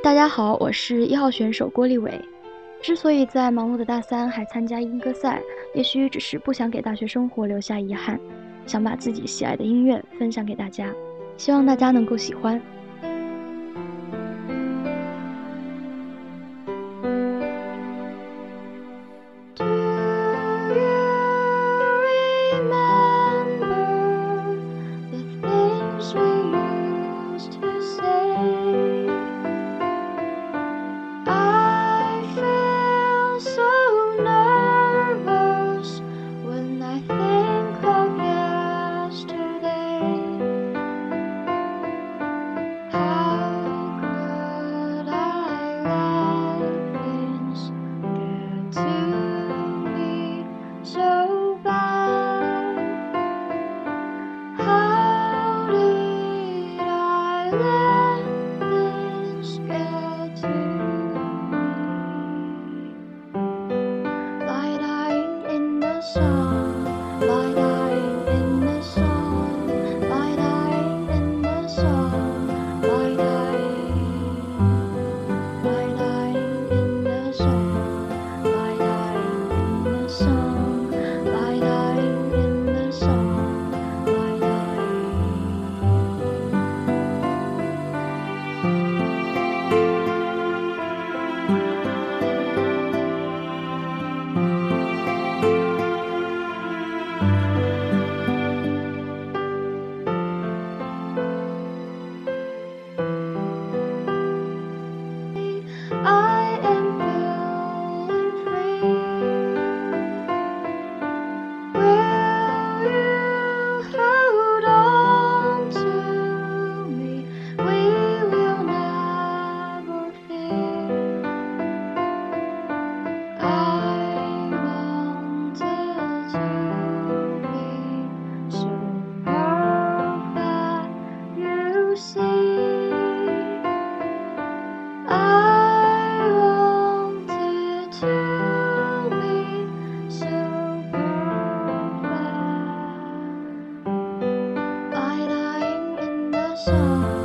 大家好，我是一号选手郭立伟。之所以在忙碌的大三还参加英歌赛，也许只是不想给大学生活留下遗憾，想把自己喜爱的音乐分享给大家，希望大家能够喜欢。shine like 是